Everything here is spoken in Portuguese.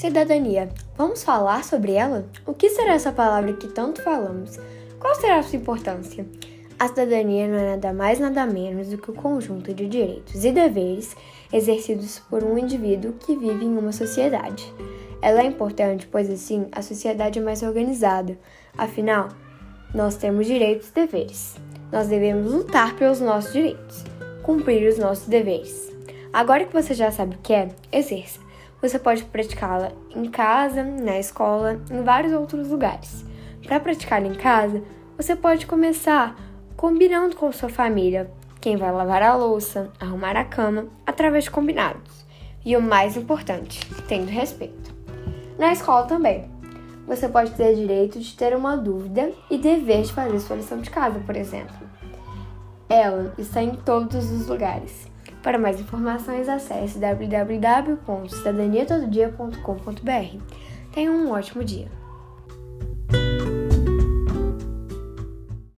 Cidadania. Vamos falar sobre ela? O que será essa palavra que tanto falamos? Qual será a sua importância? A cidadania não é nada mais nada menos do que o conjunto de direitos e deveres exercidos por um indivíduo que vive em uma sociedade. Ela é importante, pois assim a sociedade é mais organizada. Afinal, nós temos direitos e deveres. Nós devemos lutar pelos nossos direitos, cumprir os nossos deveres. Agora que você já sabe o que é, exerça. Você pode praticá-la em casa, na escola, em vários outros lugares. Para praticar em casa, você pode começar combinando com sua família quem vai lavar a louça, arrumar a cama, através de combinados. E o mais importante, tendo respeito. Na escola também. Você pode ter direito de ter uma dúvida e dever de fazer sua lição de casa, por exemplo. Ela está em todos os lugares. Para mais informações, acesse www.cidadaniatododia.com.br. Tenha um ótimo dia.